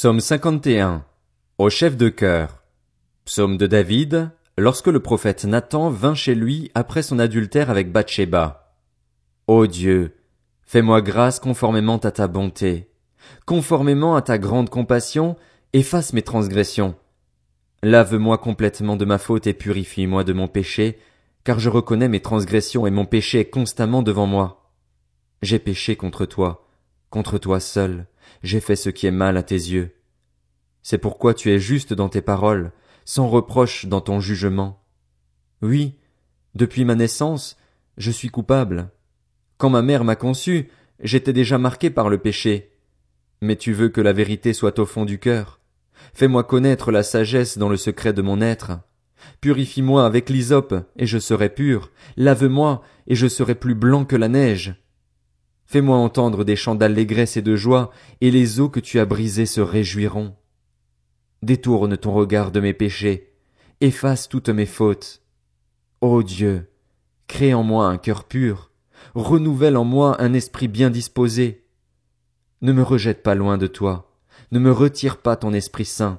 Psaume 51. Au chef de chœur. Psaume de David, lorsque le prophète Nathan vint chez lui après son adultère avec Bathsheba. Ô Dieu, fais-moi grâce conformément à ta bonté. Conformément à ta grande compassion, efface mes transgressions. Lave-moi complètement de ma faute et purifie-moi de mon péché, car je reconnais mes transgressions et mon péché constamment devant moi. J'ai péché contre toi, contre toi seul, j'ai fait ce qui est mal à tes yeux. C'est pourquoi tu es juste dans tes paroles, sans reproche dans ton jugement. Oui, depuis ma naissance, je suis coupable. Quand ma mère m'a conçu, j'étais déjà marqué par le péché. Mais tu veux que la vérité soit au fond du cœur. Fais-moi connaître la sagesse dans le secret de mon être. Purifie-moi avec l'hysope, et je serai pur. Lave-moi, et je serai plus blanc que la neige. Fais-moi entendre des chants d'allégresse et de joie, et les eaux que tu as brisées se réjouiront. Détourne ton regard de mes péchés, efface toutes mes fautes. Ô Dieu, crée en moi un cœur pur, renouvelle en moi un esprit bien disposé. Ne me rejette pas loin de toi, ne me retire pas ton Esprit Saint.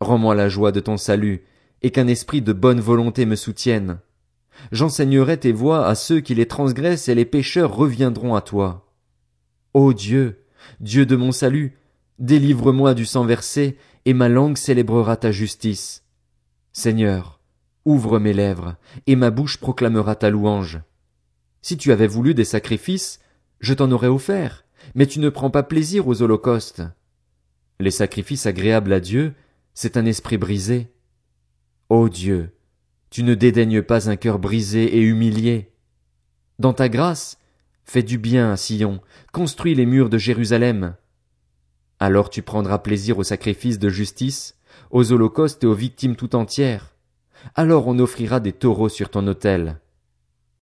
Rends-moi la joie de ton salut, et qu'un esprit de bonne volonté me soutienne. J'enseignerai tes voies à ceux qui les transgressent et les pécheurs reviendront à toi. Ô Dieu, Dieu de mon salut, délivre-moi du sang versé, et ma langue célébrera ta justice. Seigneur, ouvre mes lèvres, et ma bouche proclamera ta louange. Si tu avais voulu des sacrifices, je t'en aurais offert, mais tu ne prends pas plaisir aux holocaustes. Les sacrifices agréables à Dieu, c'est un esprit brisé. Ô Dieu, tu ne dédaignes pas un cœur brisé et humilié. Dans ta grâce, fais du bien à Sion, construis les murs de Jérusalem. Alors tu prendras plaisir aux sacrifices de justice, aux holocaustes et aux victimes tout entières. Alors on offrira des taureaux sur ton autel.